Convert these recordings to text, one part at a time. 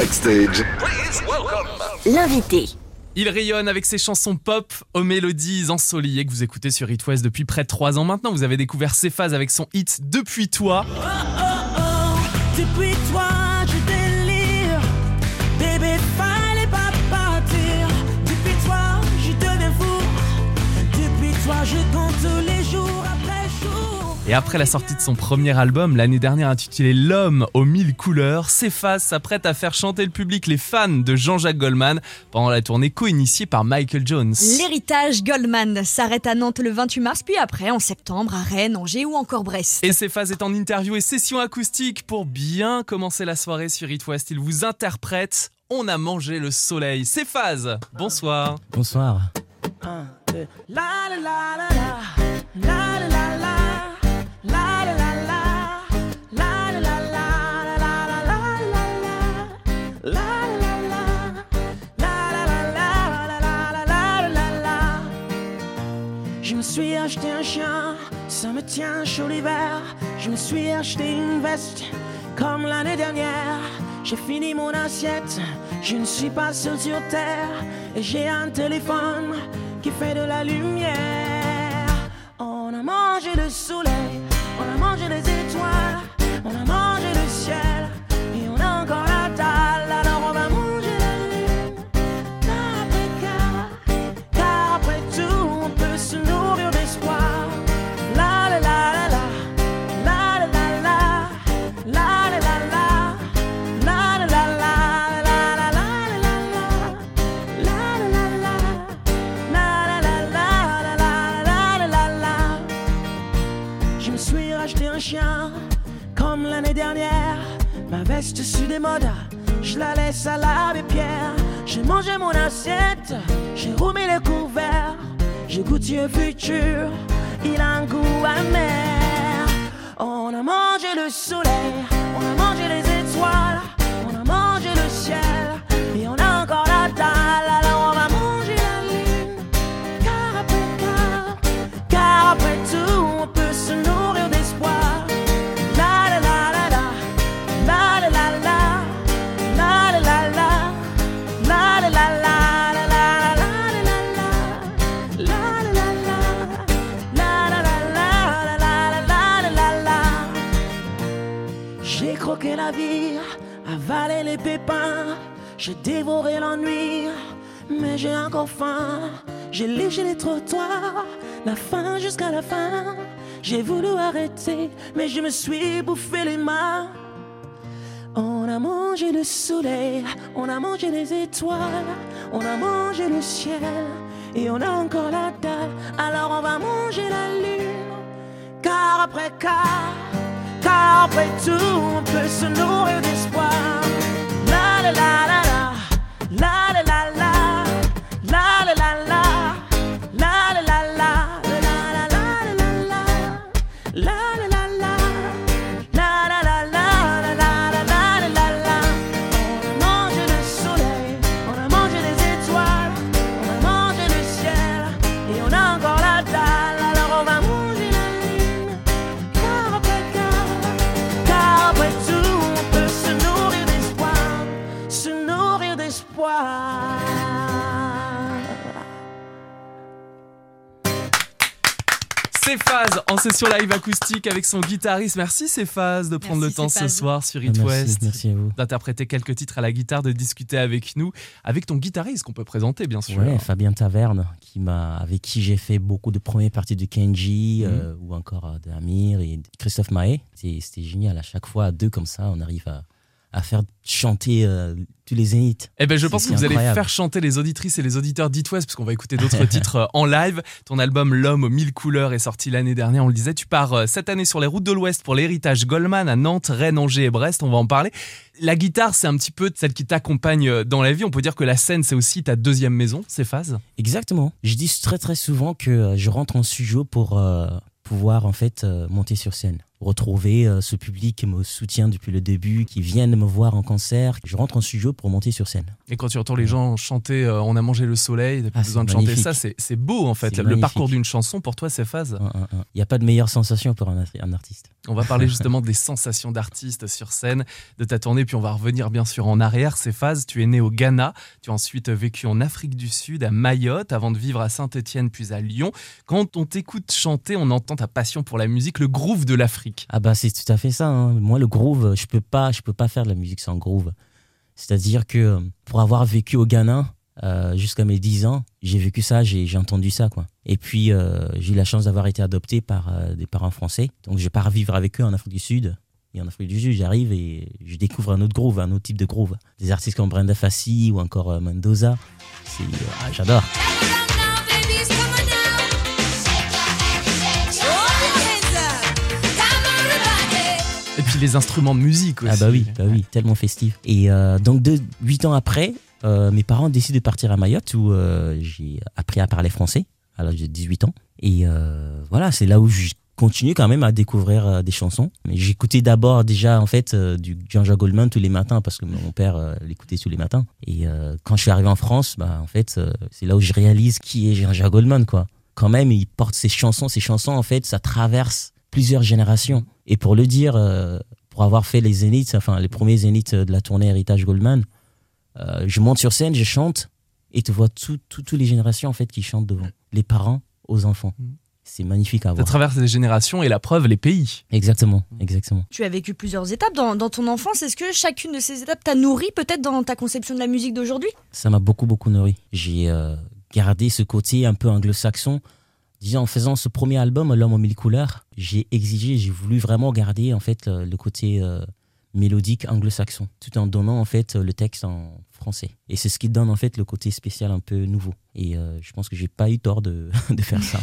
Backstage. L'invité. Il rayonne avec ses chansons pop aux mélodies ensoleillées que vous écoutez sur It West depuis près de 3 ans maintenant. Vous avez découvert ses phases avec son hit Depuis toi. Depuis toi, Et après la sortie de son premier album, l'année dernière intitulé L'homme aux mille couleurs, Cephas s'apprête à faire chanter le public les fans de Jean-Jacques Goldman pendant la tournée co-initiée par Michael Jones. L'héritage Goldman s'arrête à Nantes le 28 mars, puis après en septembre à Rennes, Angers ou encore Brest. Et Cephas est en interview et session acoustique pour bien commencer la soirée sur It West. Il vous interprète On a mangé le soleil. Cephas, bonsoir. Bonsoir. Un, deux. La la la la la. La la la la. Suis acheté un chien, ça me tient chaud l'hiver. Je me suis acheté une veste comme l'année dernière. J'ai fini mon assiette, je ne suis pas seul sur terre. Et j'ai un téléphone qui fait de la lumière. On a mangé le soleil, on a mangé les Veste sur des modes, je la laisse à l'abbé Pierre. J'ai mangé mon assiette, j'ai remis les couverts. J'ai goûté le futur, il a un goût amer. On a mangé le soleil, on a mangé les étoiles, j'ai dévoré l'ennui, mais j'ai encore faim. J'ai léché les trottoirs, la faim jusqu'à la fin. J'ai voulu arrêter, mais je me suis bouffé les mains. On a mangé le soleil, on a mangé les étoiles, on a mangé le ciel, et on a encore la dalle. Alors on va manger la lune, car après car, car après tout, on peut se nourrir d'espoir. La la, la En session live acoustique avec son guitariste. Merci Cephas de prendre Merci, le temps ce soir sur It merci, West. merci à vous. D'interpréter quelques titres à la guitare, de discuter avec nous, avec ton guitariste qu'on peut présenter bien sûr. Ouais, Fabien Taverne, qui m'a, avec qui j'ai fait beaucoup de premières parties de Kenji, Mhm. euh, ou encore euh, de Amir et de Christophe Mahé. C'est- C'était génial. À chaque fois, à deux comme ça, on arrive à, à faire chanter euh, tous les zéniths. Eh ben, je pense que vous allez faire chanter les auditrices et les auditeurs d'It West, parce qu'on va écouter d'autres titres euh, en live. Ton album L'homme aux mille couleurs est sorti l'année dernière, on le disait. Tu pars euh, cette année sur les routes de l'Ouest pour l'héritage Goldman à Nantes, Rennes, Angers et Brest. On va en parler. La guitare, c'est un petit peu celle qui t'accompagne dans la vie. On peut dire que la scène, c'est aussi ta deuxième maison, ces phases. Exactement. Je dis très très souvent que je rentre en studio pour euh, pouvoir en fait euh, monter sur scène, retrouver euh, ce public qui me soutient depuis le début, qui vient de me voir en concert. Je rentre en studio pour monter sur scène. Et quand tu entends les gens chanter euh, On a mangé le soleil, t'as plus Ah, besoin de c'est chanter ça, c'est c'est beau en fait. C'est Le magnifique. parcours d'une chanson, pour toi, c'est phase. Il n'y a pas de meilleure sensation pour un, un artiste. On va parler justement des sensations d'artiste sur scène, de ta tournée, puis on va revenir bien sûr en arrière. Ces phases, tu es né au Ghana, tu as ensuite vécu en Afrique du Sud, à Mayotte, avant de vivre à Saint-Étienne puis à Lyon. Quand on t'écoute chanter, on entend ta passion pour la musique, le groove de l'Afrique. Ah bah c'est tout à fait ça. hein. Moi le groove, je peux pas, je peux pas faire de la musique sans groove. C'est-à-dire que euh, pour avoir vécu au Ghana euh, jusqu'à mes 10 ans, j'ai vécu ça, j'ai entendu ça quoi. Et puis euh, j'ai eu la chance d'avoir été adopté par des parents français. Donc je pars vivre avec eux en Afrique du Sud. Et en Afrique du Sud, j'arrive et je découvre un autre groove, un autre type de groove. Des artistes comme Brenda Fassi ou encore Mendoza. Ah, j'adore. Les instruments de musique aussi. Ah bah oui, bah oui, tellement festif. Et euh, donc de, 8 ans après, euh, mes parents décident de partir à Mayotte où euh, j'ai appris à parler français à l'âge de 18 ans. Et voilà, c'est là où je continue quand même à découvrir des chansons. Mais j'écoutais d'abord déjà en fait du Jean-Jacques Goldman tous les matins parce que mon père l'écoutait tous les matins. Et quand je suis arrivé en France, bah en fait c'est là où je réalise qui est Jean-Jacques Goldman quoi. Quand même, il porte ses chansons, ses chansons en fait, ça traverse plusieurs générations. Et pour le dire, euh, pour avoir fait les zéniths, enfin les premiers zéniths de la tournée Héritage Goldman, euh, je monte sur scène, je chante et tu vois tout- tout- toutes les générations en fait qui chantent devant, les parents aux enfants. Mm. C'est magnifique à Ça voir. traverse les générations et la preuve, les pays. Exactement, exactement. Tu as vécu plusieurs étapes dans, dans ton enfance. Est-ce que chacune de ces étapes t'a nourri peut-être dans ta conception de la musique d'aujourd'hui? Ça m'a beaucoup beaucoup nourri. J'ai euh, gardé ce côté un peu anglo-saxon. Disons, en faisant ce premier album, L'homme aux mille couleurs, j'ai exigé, j'ai voulu vraiment garder en fait le, le côté euh, mélodique anglo-saxon, tout en donnant en fait le texte en français. Et c'est ce qui donne en fait le côté spécial un peu nouveau. Et euh, je pense que j'ai pas eu tort de, de faire ça.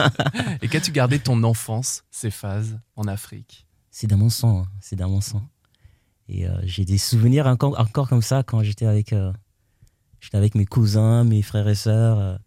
Et qu'as-tu gardé ton enfance, ces phases en Afrique? C'est dans mon sang, hein. c'est dans mon sang. Et euh, j'ai des souvenirs encore, encore comme ça quand j'étais avec, euh, j'étais avec mes cousins, mes frères et sœurs.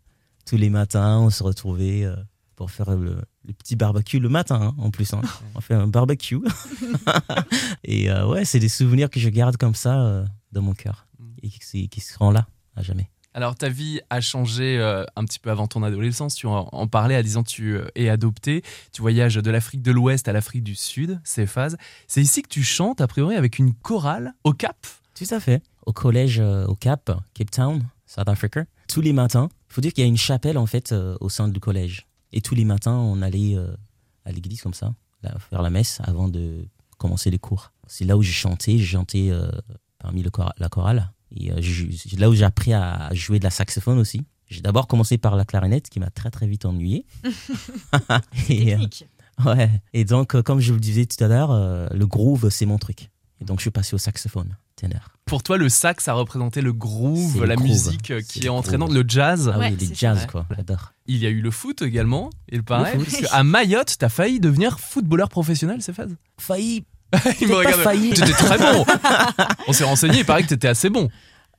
Tous les matins, on se retrouvait euh, pour faire le, le petit barbecue le matin hein, en plus. hein. On fait un barbecue. et euh, ouais, c'est des souvenirs que je garde comme ça euh, dans mon cœur et qui, qui- seront là à jamais. Alors, ta vie a changé euh, un petit peu avant ton adolescence. Tu en, en parlais à 10 ans, tu es adopté. Tu voyages de l'Afrique de l'Ouest à l'Afrique du Sud, ces phases. C'est ici que tu chantes, a priori, avec une chorale au Cap? Tout à fait. Au collège au Cap, Cape Town, South Africa, tous les matins, faut dire qu'il y a une chapelle en fait euh, au sein du collège. Et tous les matins, on allait euh, à l'église comme ça, là, faire la messe avant de commencer les cours. C'est là où j'ai chanté, j'ai chanté euh, parmi le la chorale. Et c'est là où j'ai appris à jouer de la saxophone aussi. J'ai d'abord commencé par la clarinette qui m'a très très vite ennuyé. Et, Technique. Ouais. Et donc, comme je vous le disais tout à l'heure, le groove, c'est mon truc. Et donc, je suis passé au saxophone, ténor. Pour toi, le sax a représenté le groove, C'est le la groove. musique euh, C'est qui est entraînante, le jazz. Ah Ouais, oui, les c'est jazz, ça. quoi. J'adore. Il y a eu le foot également, il paraît. Parce qu'à Mayotte, t'as failli devenir footballeur professionnel, ces phases Failli. Il me regarde. T'étais très bon. On s'est renseigné, il paraît que t'étais assez bon.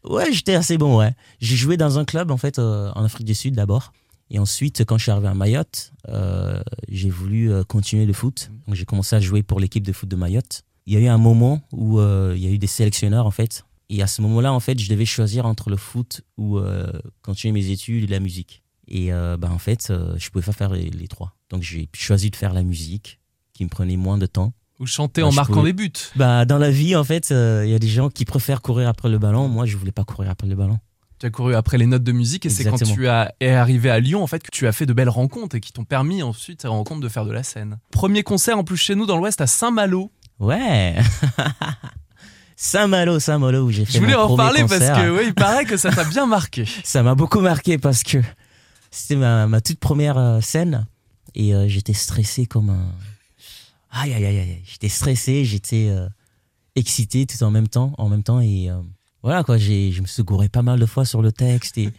Ouais, j'étais assez bon, ouais. J'ai joué dans un club, en fait, euh, en Afrique du Sud d'abord. Et ensuite, quand je suis arrivé à Mayotte, euh, j'ai voulu euh, continuer le foot. Donc, j'ai commencé à jouer pour l'équipe de foot de Mayotte. Il y a eu un moment où euh, il y a eu des sélectionneurs, en fait. Et à ce moment-là, en fait, je devais choisir entre le foot ou euh, continuer mes études et la musique. Et euh, bah, en fait, je pouvais pas faire les, les trois. Donc, j'ai choisi de faire la musique, qui me prenait moins de temps. Ou chanter Bah, en marquant pouvais- des buts. Bah, dans la vie, en fait, il y a des gens qui préfèrent courir après le ballon. Moi, je voulais pas courir après le ballon. Tu as couru après les notes de musique et c'est quand tu as, es arrivé à Lyon en fait que tu as fait de belles rencontres et qui t'ont permis ensuite ces rencontres de faire de la scène. Premier concert en plus chez nous dans l'Ouest à Saint-Malo. Ouais. Saint-Malo, Saint-Malo, où j'ai fait Je voulais mon en parler concert. parce que ouais, il paraît que ça t'a bien marqué. Ça m'a beaucoup marqué parce que c'était ma, ma toute première euh, scène et euh, j'étais stressé comme un... Aïe, aïe, aïe, aïe. J'étais stressé, j'étais euh, excité tout en même temps, en même temps et euh, voilà quoi, j'ai, je me suis gouré pas mal de fois sur le texte et...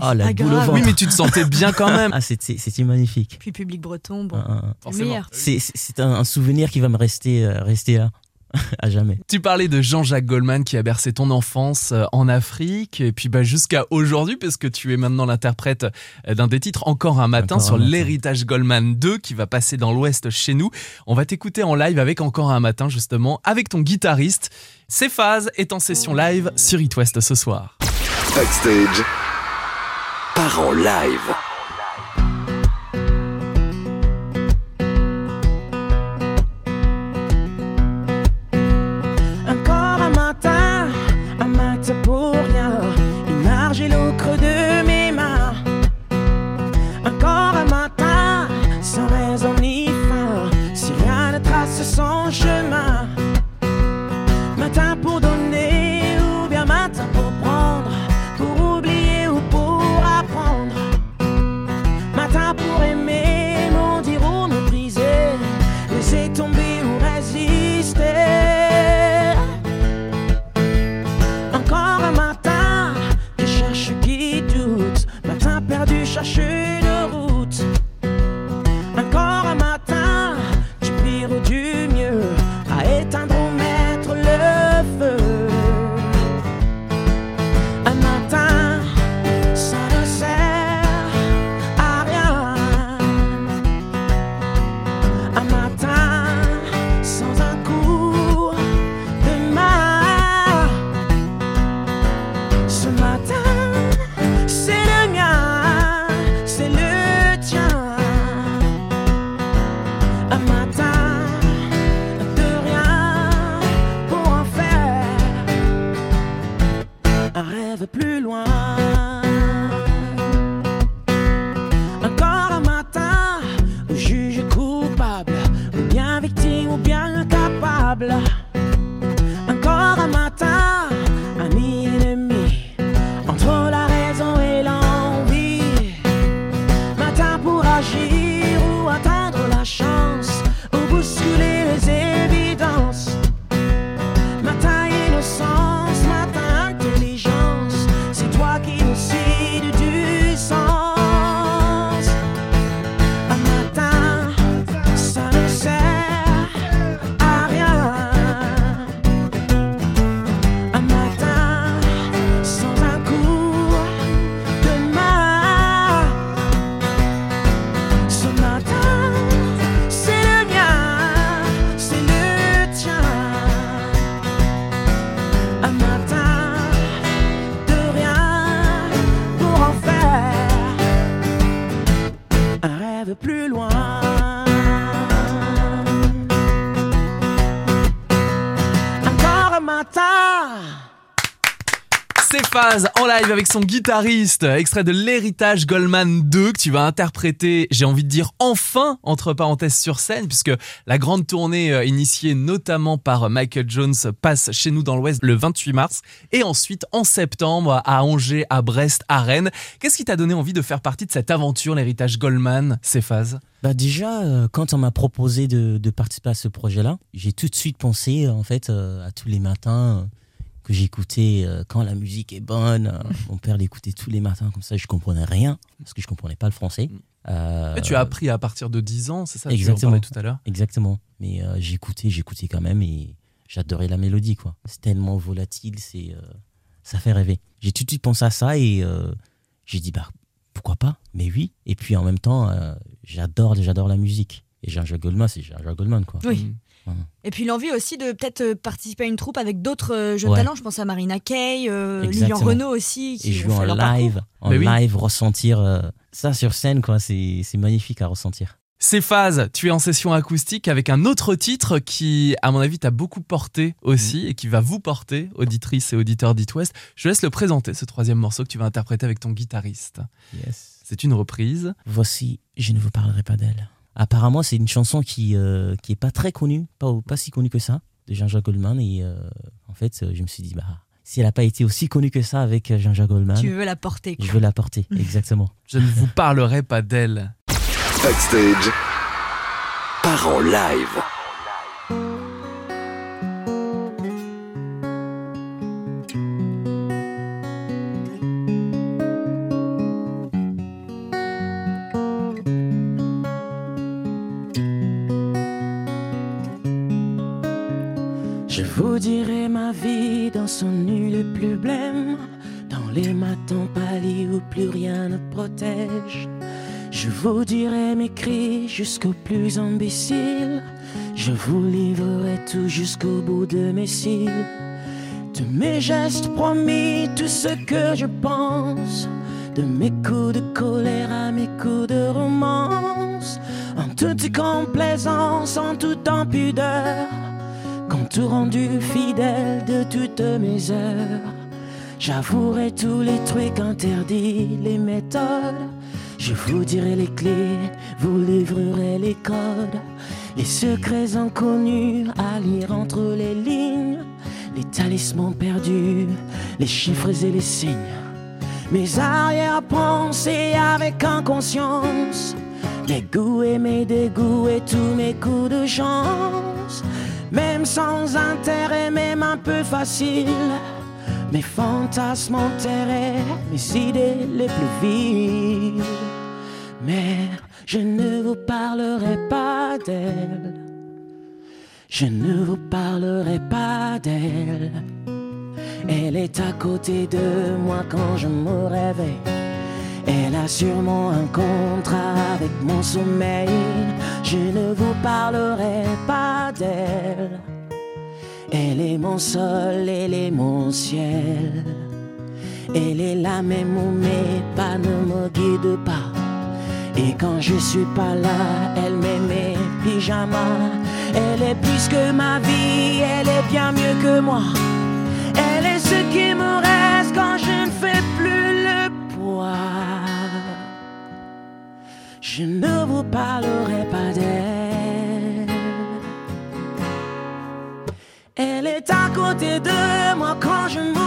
Oh, la boule au ventre. Oui, mais tu te sentais bien quand même. Ah, c'était, c'était magnifique. Puis public breton, bon, c'est le Forcément. meilleur. C'est, un, un souvenir qui va me rester, euh, rester là. à jamais. Tu parlais de Jean-Jacques Goldman qui a bercé ton enfance euh, en Afrique et puis bah, jusqu'à aujourd'hui parce que tu es maintenant l'interprète euh, d'un des titres Encore un matin Encore un sur matin. l'héritage Goldman 2 qui va passer dans l'Ouest chez nous. On va t'écouter en live avec Encore un matin justement avec ton guitariste. Céphase est en session live sur It West ce soir. Backstage. Part en live. C'est Encore un matin. Céphase en live avec son guitariste, extrait de l'héritage Goldman 2 que tu vas interpréter, j'ai envie de dire enfin, entre parenthèses sur scène, puisque la grande tournée euh, initiée notamment par Michael Jones passe chez nous dans l'Ouest le 28 mars, et ensuite en septembre à Angers, à Brest, à Rennes. Qu'est-ce qui t'a donné envie de faire partie de cette aventure, l'héritage Goldman, Céphase Bah déjà, euh, quand on m'a proposé de, participer à ce projet-là, j'ai tout de suite pensé en fait euh, à tous les matins euh, que j'écoutais euh, quand la musique est bonne. euh, mon père l'écoutait tous les matins comme ça, je comprenais rien parce que je comprenais pas le français. Euh, Et Tu as appris à partir de 10 ans, c'est ça Tu en Exactement. parlais tout à l'heure Exactement. Mais euh, j'écoutais, j'écoutais quand même et j'adorais la mélodie quoi. C'est tellement volatile, c'est euh, ça fait rêver. J'ai tout de suite pensé à ça et euh, j'ai dit bah pourquoi pas? Mais oui. Et puis en même temps, euh, j'adore, j'adore la musique. Et Jean-Jacques Goldman, c'est Jean-Jacques Goldman quoi. Oui. Mm. Et puis l'envie aussi de peut-être euh, participer à une troupe avec d'autres euh, jeunes Ouais. talents. Je pense à Marina Kaye, euh, Lilian. Renault aussi. Qui et jouer en parcours. live, en Mais oui. live, ressentir euh, ça sur scène, quoi. C'est c'est magnifique à ressentir. Céphase, tu es en session acoustique avec un autre titre qui, à mon avis, t'a beaucoup porté aussi et qui va vous porter, auditrices et auditeurs d'It West. Je laisse le présenter, ce troisième morceau que tu vas interpréter avec ton guitariste. Yes. C'est une reprise. Voici, je ne vous parlerai pas d'elle. Apparemment, c'est une chanson qui euh, qui est pas très connue, pas pas si connue que ça, de Jean-Jacques Goldman. Et euh, en fait, euh, je me suis dit bah si elle n'a pas été aussi connue que ça avec euh, Jean-Jacques Goldman, Tu veux la porter. quoi. je veux la porter. Exactement. Je ne vous parlerai pas d'elle. Backstage. Part en live. Je vous dirai mes cris jusqu'au plus imbécile. Je vous livrerai tout jusqu'au bout de mes cils. De mes gestes promis, tout ce que je pense. De mes coups de colère à mes coups de romance. En toute complaisance, en toute impudeur. Tout rendu fidèle de toutes mes heures. J'avouerai tous les trucs interdits, les méthodes. Je vous dirai les clés, vous livrerez les codes, les secrets inconnus à lire entre les lignes, les talismans perdus, les chiffres et les signes. Mes arrière-pensées avec inconscience, mes goûts et mes dégoûts et tous mes coups de chance, même sans intérêt, même un peu facile. Mes fantasmes enterrés, mes idées les plus viles. Mais je ne vous parlerai pas d'elle. Je ne vous parlerai pas d'elle. Elle est à côté de moi quand je me réveille. Elle a sûrement un contrat avec mon sommeil. Je ne vous parlerai pas d'elle. Elle est mon sol, elle est mon ciel. Elle est là même où mes pas ne me guident pas. Et quand je suis pas là, elle met mes pyjamas. Elle est plus que ma vie, elle est bien mieux que moi. Elle est ce qui me reste quand je ne fais plus le poids. Je ne vous parlerai pas d'elle. Est à côté de moi quand je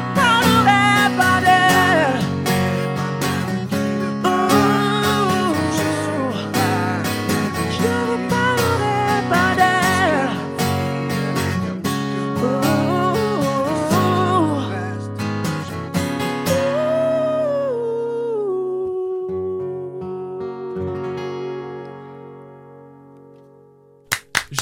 Je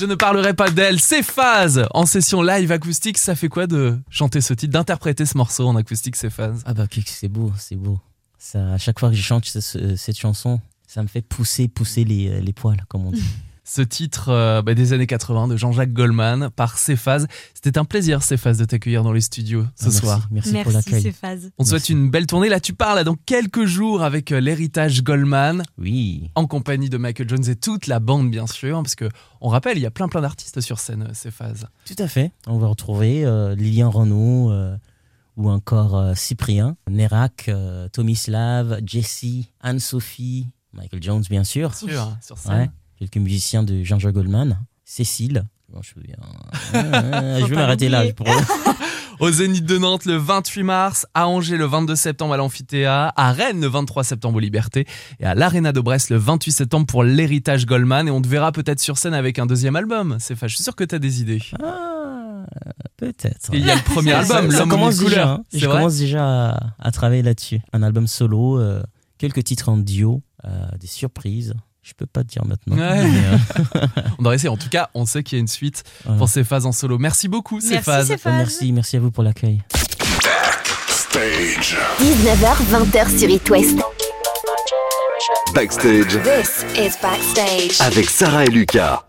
Je ne parlerai pas d'elle, c'est phase En session live acoustique, ça fait quoi de chanter ce titre, d'interpréter ce morceau en acoustique, c'est phase? Ah bah c'est beau, c'est beau. Ça, à chaque fois que je chante ce- ce- cette chanson, ça me fait pousser, pousser les, les poils, comme on dit. Ce titre euh, bah, des années 80 de Jean-Jacques Goldman par Cephase. C'était un plaisir, Cephase, de t'accueillir dans les studios ce Ah, merci, soir. Merci, pour Merci, l'accueil. c'est phase. On te souhaite une belle tournée. Là, tu parles là, dans quelques jours avec euh, l'héritage Goldman, Oui, en compagnie de Michael Jones et toute la bande, bien sûr. Parce que, on rappelle, il y a plein plein d'artistes sur scène, euh, Cephase. tout à fait. On va retrouver euh, Lilian Renaud euh, ou encore euh, Cyprien, Nerak, euh, Tomislav, Jessie, Anne-Sophie, Michael Jones bien sûr. Bien sûr, sur scène. Ouais, quelques musiciens de Jean-Jacques Goldman, Cécile. Bon, je, veux bien- Euh, je vais m'arrêter là. pour- Au Zénith de Nantes le 28 mars, à Angers le 22 septembre à l'Amphithéâtre, à Rennes le 23 septembre aux Libertés et à l'Arena de Brest le 28 septembre pour l'héritage Goldman. Et on te verra peut-être sur scène avec un deuxième album. C'est Je suis sûr que tu as des idées. Ah, peut-être. Il y a le premier album, ça L'homme commence déjà. hein. Je vrai commence déjà à, à travailler là-dessus. Un album solo, euh, quelques titres en duo, euh, des surprises. Je peux pas te dire maintenant. Ouais. mais, euh, On devrait essayer. En tout cas, on sait qu'il y a une suite voilà. pour ces phases en solo. Merci beaucoup, ces Merci, phases. phase. Merci, merci à vous pour l'accueil. Stage. 19h, 20h sur It West. Backstage This is Backstage. avec Sarah et Lucas.